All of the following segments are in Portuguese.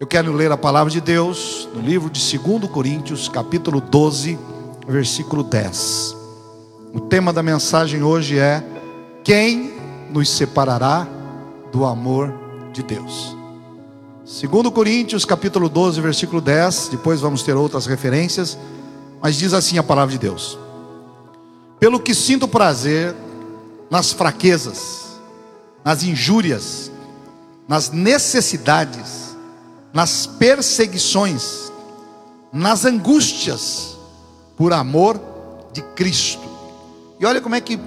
Eu quero ler a palavra de Deus no livro de 2 Coríntios, capítulo 12, versículo 10. O tema da mensagem hoje é: Quem nos separará do amor de Deus? 2 Coríntios, capítulo 12, versículo 10. Depois vamos ter outras referências, mas diz assim a palavra de Deus: Pelo que sinto prazer nas fraquezas, nas injúrias, nas necessidades, nas perseguições, nas angústias, por amor de Cristo. E olha como é que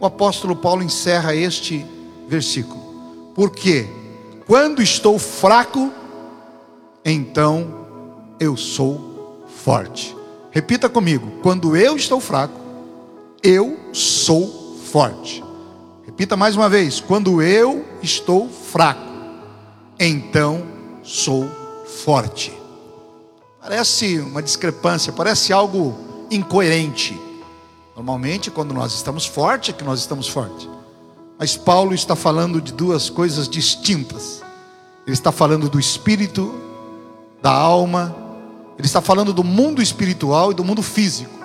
o apóstolo Paulo encerra este versículo. Porque quando estou fraco, então eu sou forte. Repita comigo: quando eu estou fraco, eu sou forte. Repita mais uma vez: quando eu estou fraco, então sou forte. Parece uma discrepância, parece algo incoerente. Normalmente, quando nós estamos fortes, é que nós estamos fortes. Mas Paulo está falando de duas coisas distintas. Ele está falando do espírito, da alma, ele está falando do mundo espiritual e do mundo físico.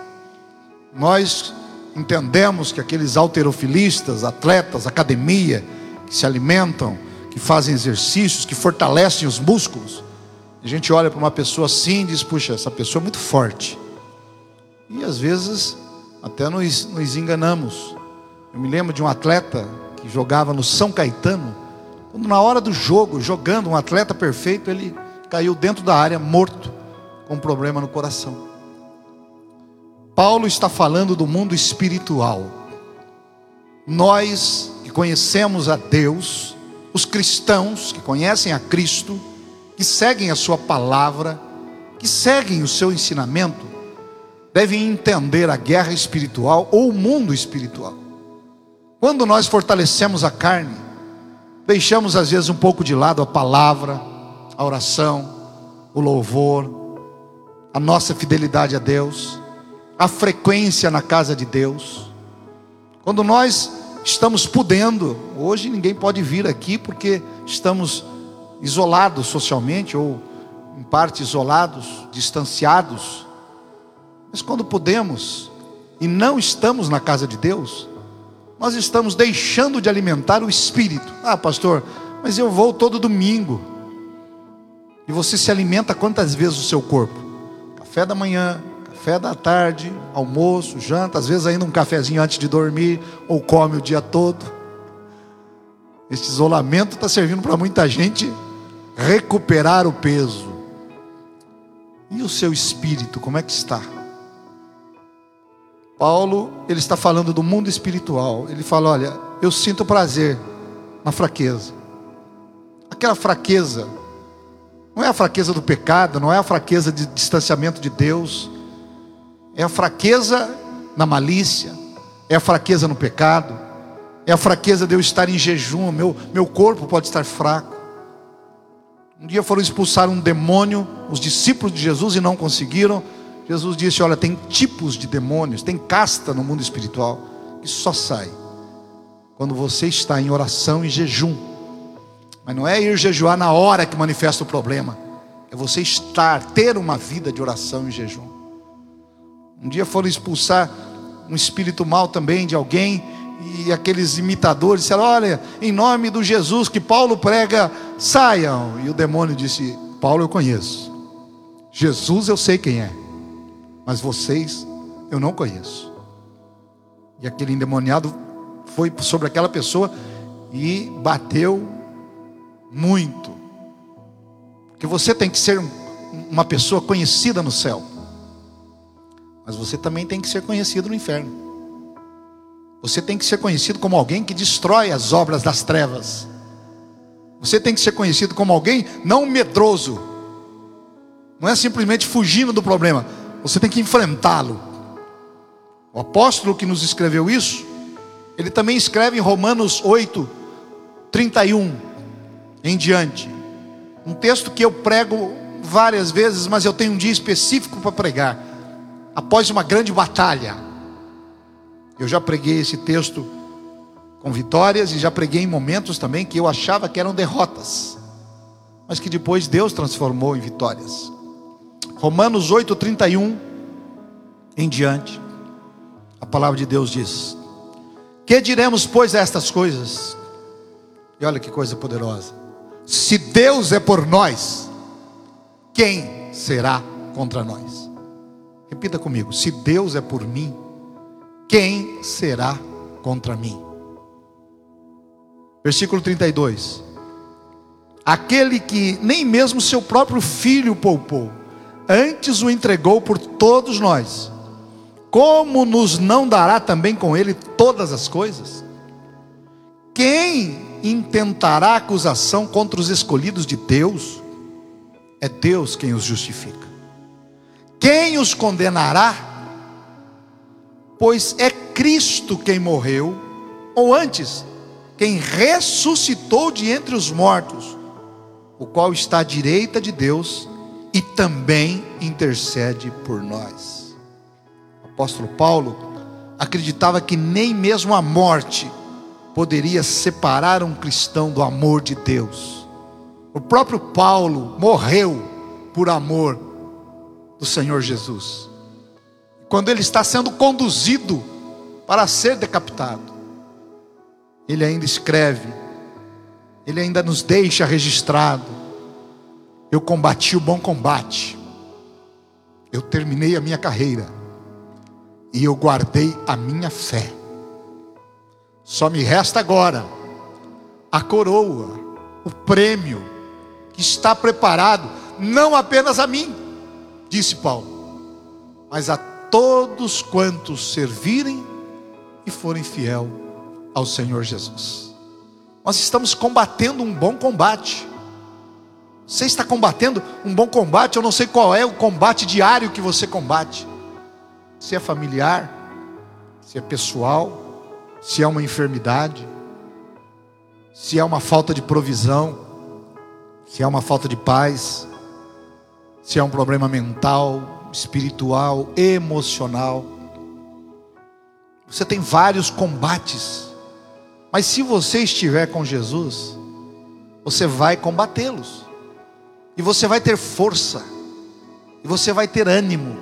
Nós entendemos que aqueles alterofilistas, atletas, academia, que se alimentam, que fazem exercícios, que fortalecem os músculos, a gente olha para uma pessoa assim e diz: puxa, essa pessoa é muito forte. E às vezes até nos, nos enganamos. Eu me lembro de um atleta que jogava no São Caetano, quando na hora do jogo, jogando, um atleta perfeito, ele caiu dentro da área morto, com um problema no coração. Paulo está falando do mundo espiritual. Nós que conhecemos a Deus, os cristãos que conhecem a Cristo, que seguem a Sua palavra, que seguem o seu ensinamento, devem entender a guerra espiritual ou o mundo espiritual. Quando nós fortalecemos a carne, deixamos às vezes um pouco de lado a palavra, a oração, o louvor, a nossa fidelidade a Deus, a frequência na casa de Deus. Quando nós estamos podendo, hoje ninguém pode vir aqui porque estamos isolados socialmente ou em parte isolados, distanciados. Mas quando podemos e não estamos na casa de Deus, nós estamos deixando de alimentar o espírito. Ah, pastor, mas eu vou todo domingo. E você se alimenta quantas vezes o seu corpo? Café da manhã, café da tarde, almoço, janta, às vezes ainda um cafezinho antes de dormir, ou come o dia todo. Este isolamento está servindo para muita gente recuperar o peso. E o seu espírito, como é que está? Paulo, ele está falando do mundo espiritual. Ele fala: Olha, eu sinto prazer na fraqueza. Aquela fraqueza, não é a fraqueza do pecado, não é a fraqueza de distanciamento de Deus, é a fraqueza na malícia, é a fraqueza no pecado, é a fraqueza de eu estar em jejum, meu, meu corpo pode estar fraco. Um dia foram expulsar um demônio, os discípulos de Jesus, e não conseguiram. Jesus disse: Olha, tem tipos de demônios, tem casta no mundo espiritual, que só sai quando você está em oração e jejum. Mas não é ir jejuar na hora que manifesta o problema, é você estar, ter uma vida de oração e jejum. Um dia foram expulsar um espírito mal também de alguém, e aqueles imitadores disseram: Olha, em nome do Jesus que Paulo prega, saiam. E o demônio disse: Paulo eu conheço, Jesus eu sei quem é mas vocês eu não conheço. E aquele endemoniado foi sobre aquela pessoa e bateu muito. Porque você tem que ser uma pessoa conhecida no céu, mas você também tem que ser conhecido no inferno. Você tem que ser conhecido como alguém que destrói as obras das trevas. Você tem que ser conhecido como alguém não medroso, não é simplesmente fugindo do problema, você tem que enfrentá-lo. O apóstolo que nos escreveu isso, ele também escreve em Romanos 8, 31 em diante. Um texto que eu prego várias vezes, mas eu tenho um dia específico para pregar. Após uma grande batalha. Eu já preguei esse texto com vitórias e já preguei em momentos também que eu achava que eram derrotas. mas que depois Deus transformou em vitórias. Romanos 8:31 em diante. A palavra de Deus diz: Que diremos pois a estas coisas? E olha que coisa poderosa. Se Deus é por nós, quem será contra nós? Repita comigo: se Deus é por mim, quem será contra mim? Versículo 32. Aquele que nem mesmo seu próprio filho poupou, antes o entregou por todos nós, como nos não dará também com ele todas as coisas? Quem intentará acusação contra os escolhidos de Deus? É Deus quem os justifica. Quem os condenará? Pois é Cristo quem morreu, ou antes, quem ressuscitou de entre os mortos, o qual está à direita de Deus e também intercede por nós. O apóstolo Paulo acreditava que nem mesmo a morte poderia separar um cristão do amor de Deus. O próprio Paulo morreu por amor do Senhor Jesus. Quando ele está sendo conduzido para ser decapitado, ele ainda escreve, ele ainda nos deixa registrado. Eu combati o bom combate, eu terminei a minha carreira, e eu guardei a minha fé. Só me resta agora a coroa, o prêmio que está preparado não apenas a mim, disse Paulo, mas a todos quantos servirem e forem fiel ao Senhor Jesus. Nós estamos combatendo um bom combate. Você está combatendo um bom combate, eu não sei qual é o combate diário que você combate. Se é familiar, se é pessoal, se é uma enfermidade, se é uma falta de provisão, se é uma falta de paz, se é um problema mental, espiritual, emocional. Você tem vários combates, mas se você estiver com Jesus, você vai combatê-los, e você vai ter força, e você vai ter ânimo,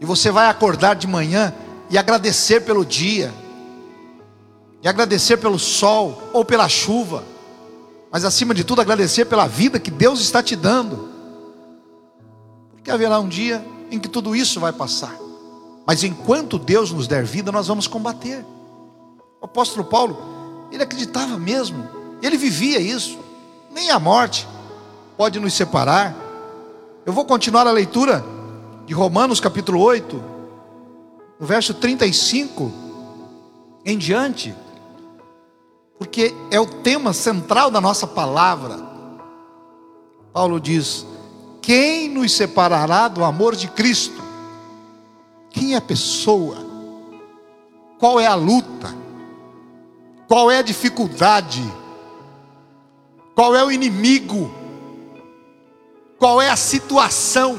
e você vai acordar de manhã e agradecer pelo dia, e agradecer pelo sol ou pela chuva, mas acima de tudo agradecer pela vida que Deus está te dando, porque haverá um dia em que tudo isso vai passar, mas enquanto Deus nos der vida, nós vamos combater. O apóstolo Paulo, ele acreditava mesmo, ele vivia isso, nem a morte pode nos separar. Eu vou continuar a leitura de Romanos capítulo 8, no verso 35 em diante porque é o tema central da nossa palavra. Paulo diz: Quem nos separará do amor de Cristo? Quem é a pessoa? Qual é a luta? Qual é a dificuldade? Qual é o inimigo? Qual é a situação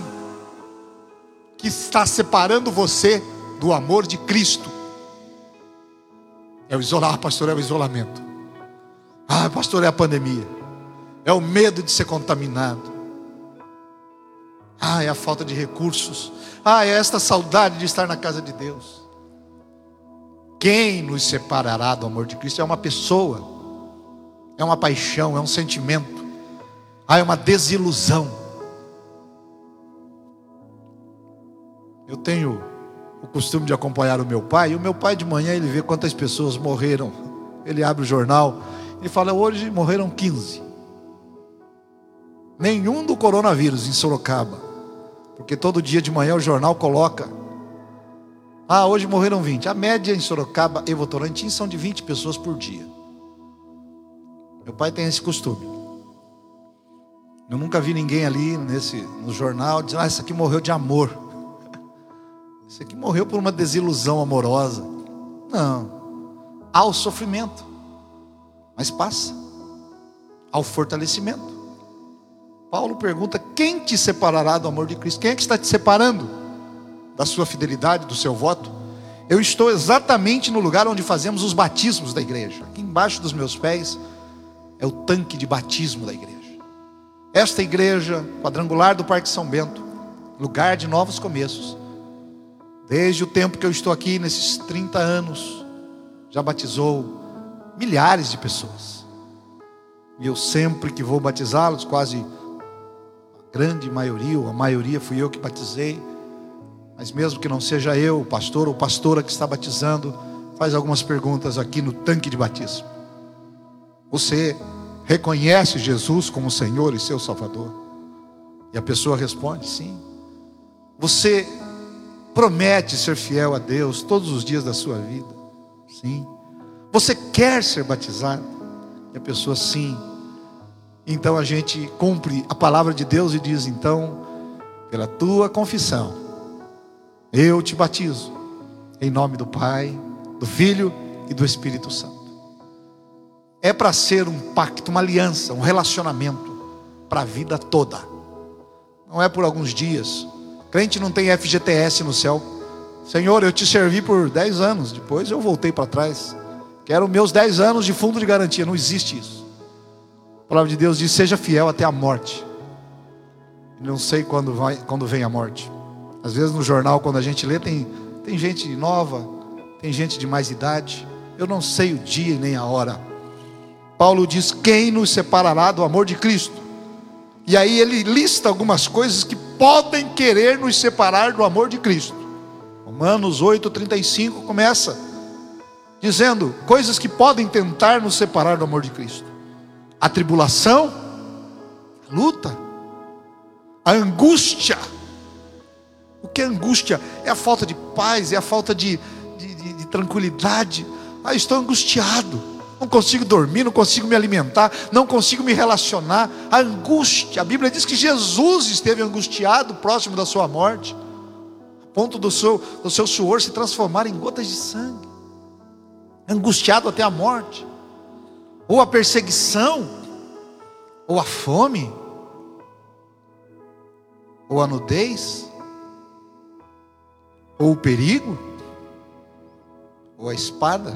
que está separando você do amor de Cristo? É o isolar, pastor, é o isolamento. Ah, pastor, é a pandemia. É o medo de ser contaminado. Ah, é a falta de recursos. Ah, é esta saudade de estar na casa de Deus. Quem nos separará do amor de Cristo? É uma pessoa, é uma paixão, é um sentimento, ah, é uma desilusão. Eu tenho o costume de acompanhar o meu pai, e o meu pai de manhã ele vê quantas pessoas morreram. Ele abre o jornal e fala: hoje morreram 15. Nenhum do coronavírus em Sorocaba. Porque todo dia de manhã o jornal coloca. Ah, hoje morreram 20. A média em Sorocaba e Votorantim são de 20 pessoas por dia. Meu pai tem esse costume. Eu nunca vi ninguém ali nesse, no jornal dizendo: Ah, esse aqui morreu de amor. Esse aqui morreu por uma desilusão amorosa. Não. Há o sofrimento mas passa ao fortalecimento. Paulo pergunta: quem te separará do amor de Cristo? Quem é que está te separando da sua fidelidade, do seu voto? Eu estou exatamente no lugar onde fazemos os batismos da igreja. Aqui embaixo dos meus pés é o tanque de batismo da igreja. Esta igreja quadrangular do Parque São Bento, lugar de novos começos, desde o tempo que eu estou aqui, nesses 30 anos, já batizou milhares de pessoas. E eu sempre que vou batizá-los, quase grande maioria, ou a maioria fui eu que batizei, mas mesmo que não seja eu, o pastor ou pastora que está batizando, faz algumas perguntas aqui no tanque de batismo. Você reconhece Jesus como Senhor e seu Salvador? E a pessoa responde: sim. Você promete ser fiel a Deus todos os dias da sua vida? Sim. Você quer ser batizado? E a pessoa, sim. Então a gente cumpre a palavra de Deus e diz: então, pela tua confissão, eu te batizo, em nome do Pai, do Filho e do Espírito Santo. É para ser um pacto, uma aliança, um relacionamento para a vida toda. Não é por alguns dias. Crente não tem FGTS no céu. Senhor, eu te servi por 10 anos, depois eu voltei para trás. Quero meus 10 anos de fundo de garantia. Não existe isso. Palavra de Deus diz: seja fiel até a morte. Não sei quando, vai, quando vem a morte. Às vezes no jornal, quando a gente lê, tem, tem gente nova, tem gente de mais idade. Eu não sei o dia nem a hora. Paulo diz: Quem nos separará do amor de Cristo? E aí ele lista algumas coisas que podem querer nos separar do amor de Cristo. Romanos 8,35 começa dizendo coisas que podem tentar nos separar do amor de Cristo: a tribulação, a luta, a angústia o que é angústia? É a falta de paz, é a falta de, de, de, de tranquilidade. Ah, estou angustiado, não consigo dormir, não consigo me alimentar, não consigo me relacionar. A angústia, a Bíblia diz que Jesus esteve angustiado próximo da sua morte, a ponto do seu, do seu suor se transformar em gotas de sangue, angustiado até a morte, ou a perseguição, ou a fome, ou a nudez, ou o perigo? Ou a espada?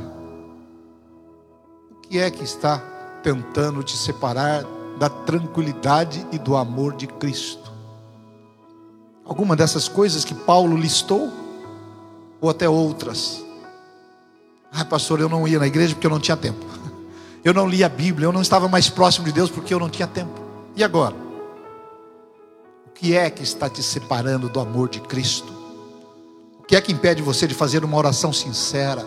O que é que está tentando te separar da tranquilidade e do amor de Cristo? Alguma dessas coisas que Paulo listou? Ou até outras? Ah, pastor, eu não ia na igreja porque eu não tinha tempo. Eu não lia a Bíblia, eu não estava mais próximo de Deus porque eu não tinha tempo. E agora? O que é que está te separando do amor de Cristo? que é que impede você de fazer uma oração sincera,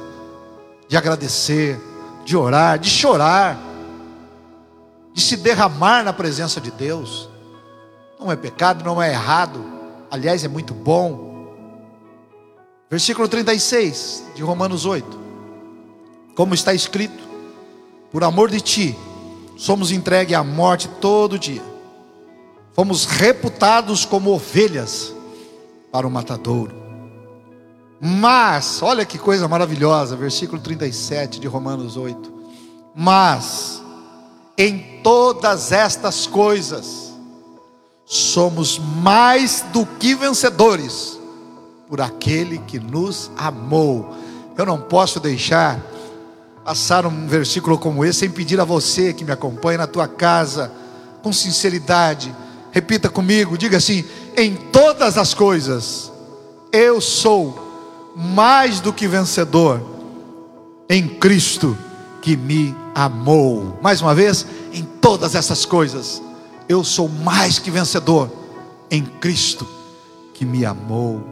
de agradecer, de orar, de chorar, de se derramar na presença de Deus? Não é pecado, não é errado, aliás, é muito bom. Versículo 36 de Romanos 8: Como está escrito, por amor de ti, somos entregues à morte todo dia, fomos reputados como ovelhas para o matadouro. Mas, olha que coisa maravilhosa, versículo 37 de Romanos 8. Mas, em todas estas coisas, somos mais do que vencedores, por aquele que nos amou. Eu não posso deixar passar um versículo como esse sem pedir a você que me acompanha na tua casa, com sinceridade, repita comigo, diga assim: em todas as coisas, eu sou mais do que vencedor em Cristo que me amou. Mais uma vez, em todas essas coisas, eu sou mais que vencedor em Cristo que me amou.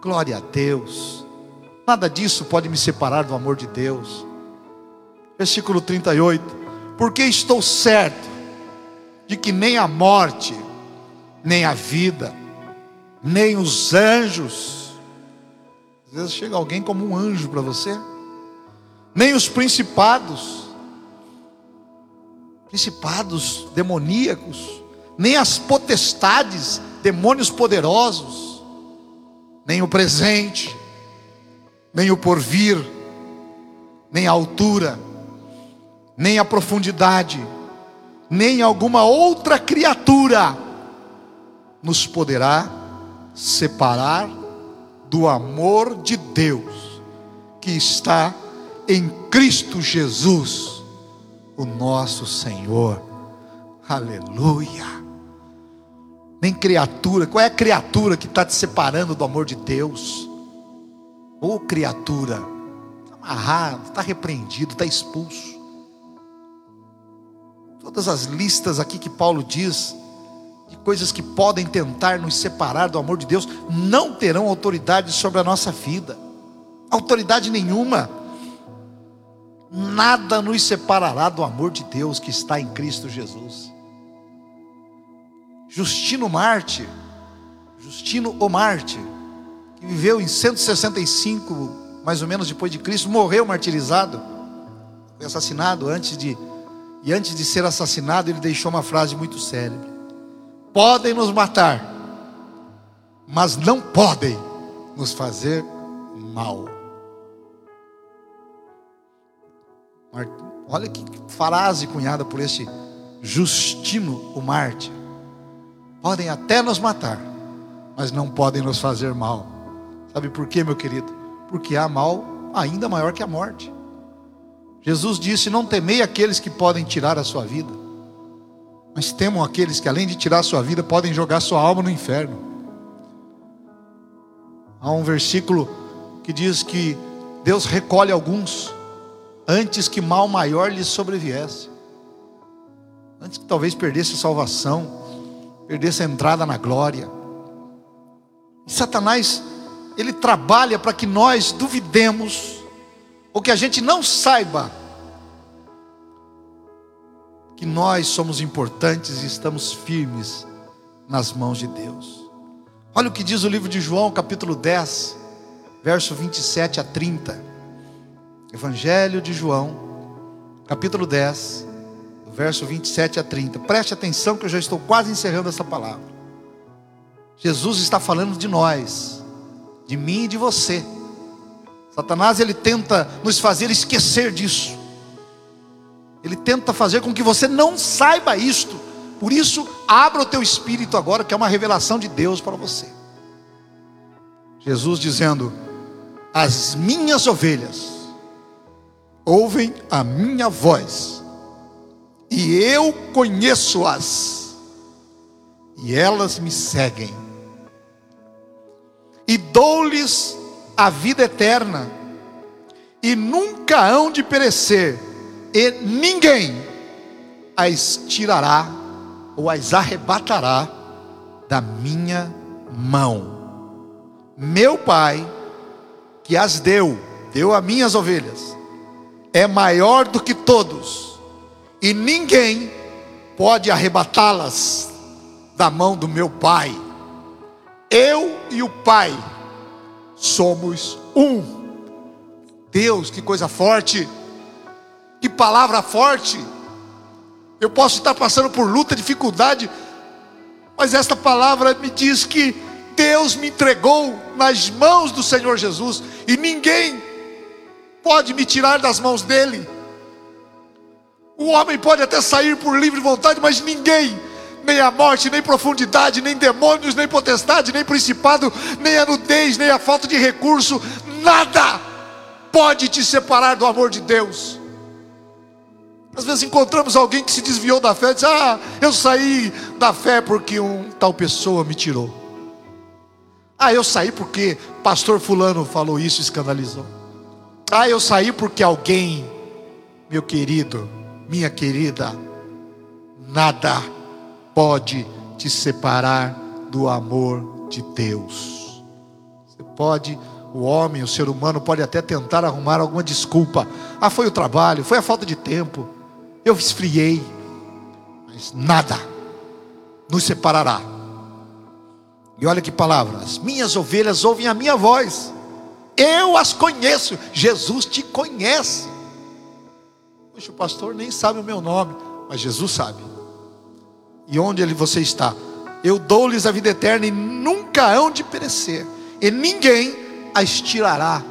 Glória a Deus. Nada disso pode me separar do amor de Deus. Versículo 38. Porque estou certo de que nem a morte, nem a vida, nem os anjos, às vezes chega alguém como um anjo para você. Nem os principados, principados demoníacos, nem as potestades, demônios poderosos, nem o presente, nem o porvir, nem a altura, nem a profundidade, nem alguma outra criatura nos poderá separar do amor de Deus que está em Cristo Jesus, o nosso Senhor. Aleluia. nem criatura. Qual é a criatura que está te separando do amor de Deus? Ô oh, criatura, está amarrado, está repreendido, está expulso. Todas as listas aqui que Paulo diz, de coisas que podem tentar nos separar do amor de Deus, não terão autoridade sobre a nossa vida, autoridade nenhuma. Nada nos separará do amor de Deus que está em Cristo Jesus. Justino Marte, Justino o Marte, que viveu em 165, mais ou menos depois de Cristo, morreu martirizado, foi assassinado antes de e antes de ser assassinado, ele deixou uma frase muito célebre: Podem nos matar, mas não podem nos fazer mal. Olha que frase cunhada por este Justino o Marte. Podem até nos matar, mas não podem nos fazer mal. Sabe por quê, meu querido? Porque há mal ainda maior que a morte. Jesus disse: Não temei aqueles que podem tirar a sua vida, mas temam aqueles que, além de tirar a sua vida, podem jogar sua alma no inferno. Há um versículo que diz que Deus recolhe alguns antes que mal maior lhes sobreviesse, antes que talvez perdesse a salvação, perdesse a entrada na glória. E Satanás, ele trabalha para que nós duvidemos ou que a gente não saiba que nós somos importantes e estamos firmes nas mãos de Deus. Olha o que diz o livro de João, capítulo 10, verso 27 a 30. Evangelho de João, capítulo 10, verso 27 a 30. Preste atenção que eu já estou quase encerrando essa palavra. Jesus está falando de nós, de mim e de você. Satanás ele tenta nos fazer esquecer disso. Ele tenta fazer com que você não saiba isto. Por isso, abra o teu espírito agora, que é uma revelação de Deus para você. Jesus dizendo: As minhas ovelhas ouvem a minha voz, e eu conheço-as, e elas me seguem, e dou-lhes a vida eterna, e nunca hão de perecer, e ninguém as tirará ou as arrebatará da minha mão. Meu Pai, que as deu, deu a minhas ovelhas, é maior do que todos, e ninguém pode arrebatá-las da mão do meu Pai. Eu e o Pai somos um. Deus, que coisa forte, que palavra forte. Eu posso estar passando por luta, dificuldade, mas esta palavra me diz que Deus me entregou nas mãos do Senhor Jesus e ninguém pode me tirar das mãos dele. O homem pode até sair por livre vontade, mas ninguém nem a morte, nem profundidade, nem demônios, nem potestade, nem principado, nem a nudez, nem a falta de recurso, nada pode te separar do amor de Deus. Às vezes encontramos alguém que se desviou da fé e diz: Ah, eu saí da fé porque um tal pessoa me tirou. Ah, eu saí porque pastor fulano falou isso e escandalizou. Ah, eu saí porque alguém, meu querido, minha querida, nada pode te separar do amor de Deus. Você pode, o homem, o ser humano pode até tentar arrumar alguma desculpa. Ah, foi o trabalho, foi a falta de tempo. Eu esfriei. Mas nada nos separará. E olha que palavras: minhas ovelhas ouvem a minha voz. Eu as conheço. Jesus te conhece. Poxa, o pastor nem sabe o meu nome, mas Jesus sabe e onde ele você está. Eu dou-lhes a vida eterna e nunca hão de perecer, e ninguém as tirará,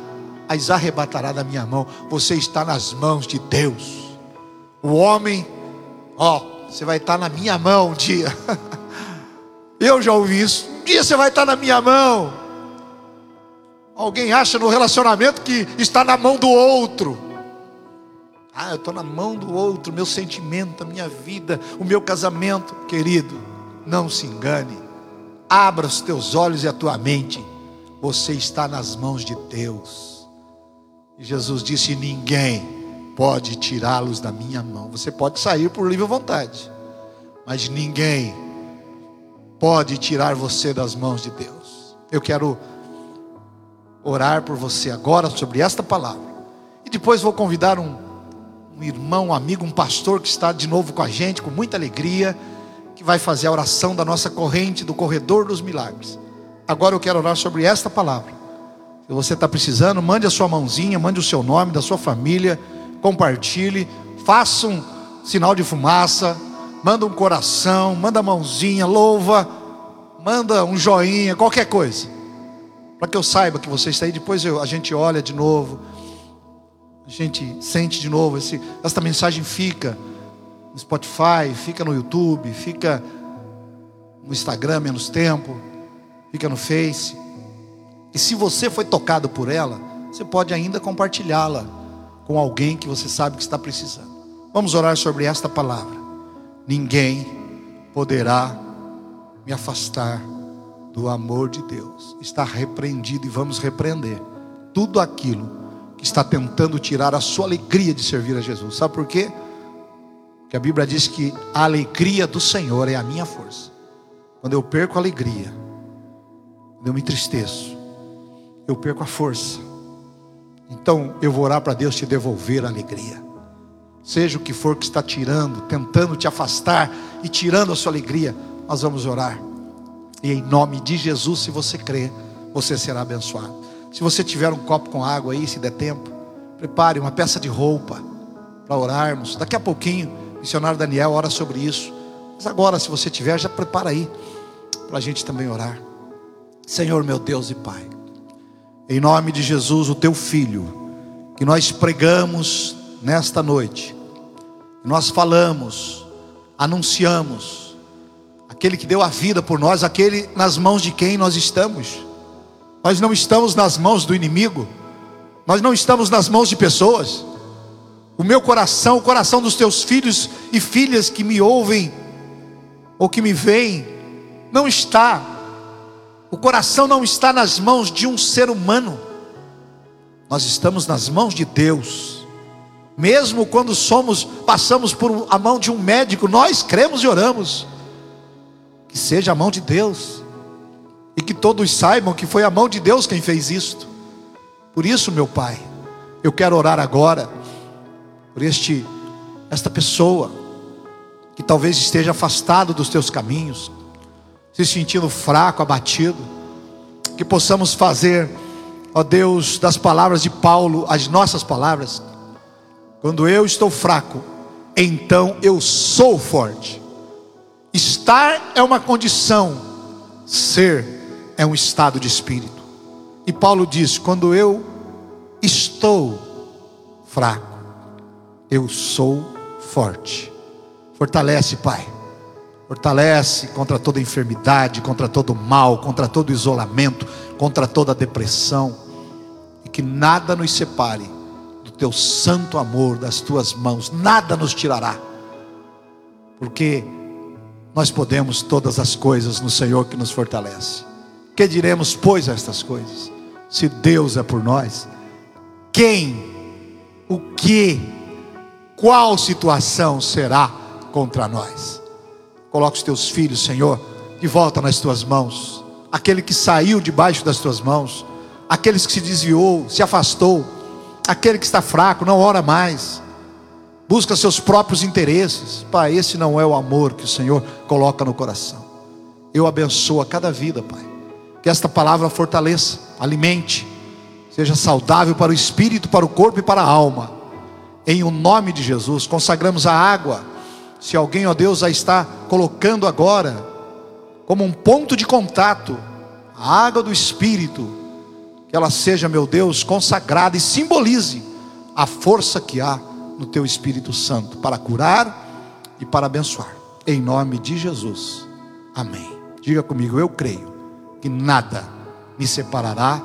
as arrebatará da minha mão. Você está nas mãos de Deus. O homem, ó, você vai estar na minha mão um dia. Eu já ouvi isso. Um dia você vai estar na minha mão. Alguém acha no relacionamento que está na mão do outro. Ah, eu estou na mão do outro, meu sentimento, a minha vida, o meu casamento. Querido, não se engane. abra os teus olhos e a tua mente. Você está nas mãos de Deus. E Jesus disse: Ninguém pode tirá-los da minha mão. Você pode sair por livre vontade, mas ninguém pode tirar você das mãos de Deus. Eu quero orar por você agora sobre esta palavra. E depois vou convidar um, um irmão, um amigo, um pastor que está de novo com a gente, com muita alegria, que vai fazer a oração da nossa corrente do corredor dos milagres. Agora eu quero orar sobre esta palavra. Se você está precisando, mande a sua mãozinha, mande o seu nome, da sua família compartilhe, faça um sinal de fumaça, manda um coração, manda a mãozinha, louva, manda um joinha, qualquer coisa, para que eu saiba que você está aí. Depois eu, a gente olha de novo, a gente sente de novo. Esse, esta mensagem fica no Spotify, fica no YouTube, fica no Instagram menos tempo, fica no Face. E se você foi tocado por ela, você pode ainda compartilhá-la com alguém que você sabe que está precisando. Vamos orar sobre esta palavra. Ninguém poderá me afastar do amor de Deus. Está repreendido e vamos repreender tudo aquilo que está tentando tirar a sua alegria de servir a Jesus. Sabe por quê? Porque a Bíblia diz que a alegria do Senhor é a minha força. Quando eu perco a alegria, quando eu me entristeço, eu perco a força. Então eu vou orar para Deus te devolver a alegria. Seja o que for que está tirando, tentando te afastar e tirando a sua alegria, nós vamos orar. E em nome de Jesus, se você crê, você será abençoado. Se você tiver um copo com água aí, se der tempo, prepare uma peça de roupa para orarmos. Daqui a pouquinho, o missionário Daniel ora sobre isso. Mas agora, se você tiver, já prepara aí para a gente também orar. Senhor, meu Deus e Pai em nome de Jesus, o teu filho, que nós pregamos nesta noite, nós falamos, anunciamos, aquele que deu a vida por nós, aquele nas mãos de quem nós estamos. Nós não estamos nas mãos do inimigo, nós não estamos nas mãos de pessoas. O meu coração, o coração dos teus filhos e filhas que me ouvem ou que me veem, não está o coração não está nas mãos de um ser humano, nós estamos nas mãos de Deus. Mesmo quando somos, passamos por a mão de um médico, nós cremos e oramos. Que seja a mão de Deus. E que todos saibam que foi a mão de Deus quem fez isto. Por isso, meu Pai, eu quero orar agora por este esta pessoa que talvez esteja afastado dos teus caminhos, se sentindo fraco, abatido, que possamos fazer, ó Deus, das palavras de Paulo, as nossas palavras. Quando eu estou fraco, então eu sou forte. Estar é uma condição, ser é um estado de espírito. E Paulo diz: quando eu estou fraco, eu sou forte. Fortalece, Pai Fortalece contra toda enfermidade, contra todo mal, contra todo isolamento, contra toda depressão. E que nada nos separe do teu santo amor, das tuas mãos, nada nos tirará. Porque nós podemos todas as coisas no Senhor que nos fortalece. Que diremos, pois, a estas coisas? Se Deus é por nós, quem, o que, qual situação será contra nós? Coloca os teus filhos, Senhor, de volta nas tuas mãos. Aquele que saiu debaixo das tuas mãos, aqueles que se desviou, se afastou, aquele que está fraco, não ora mais, busca seus próprios interesses. Pai, esse não é o amor que o Senhor coloca no coração. Eu abençoo a cada vida, Pai. Que esta palavra fortaleça, alimente, seja saudável para o espírito, para o corpo e para a alma. Em o nome de Jesus, consagramos a água se alguém, ó Deus, a está colocando agora como um ponto de contato, a água do Espírito, que ela seja, meu Deus, consagrada e simbolize a força que há no Teu Espírito Santo para curar e para abençoar. Em nome de Jesus. Amém. Diga comigo, eu creio que nada me separará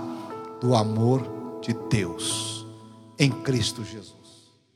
do amor de Deus em Cristo Jesus.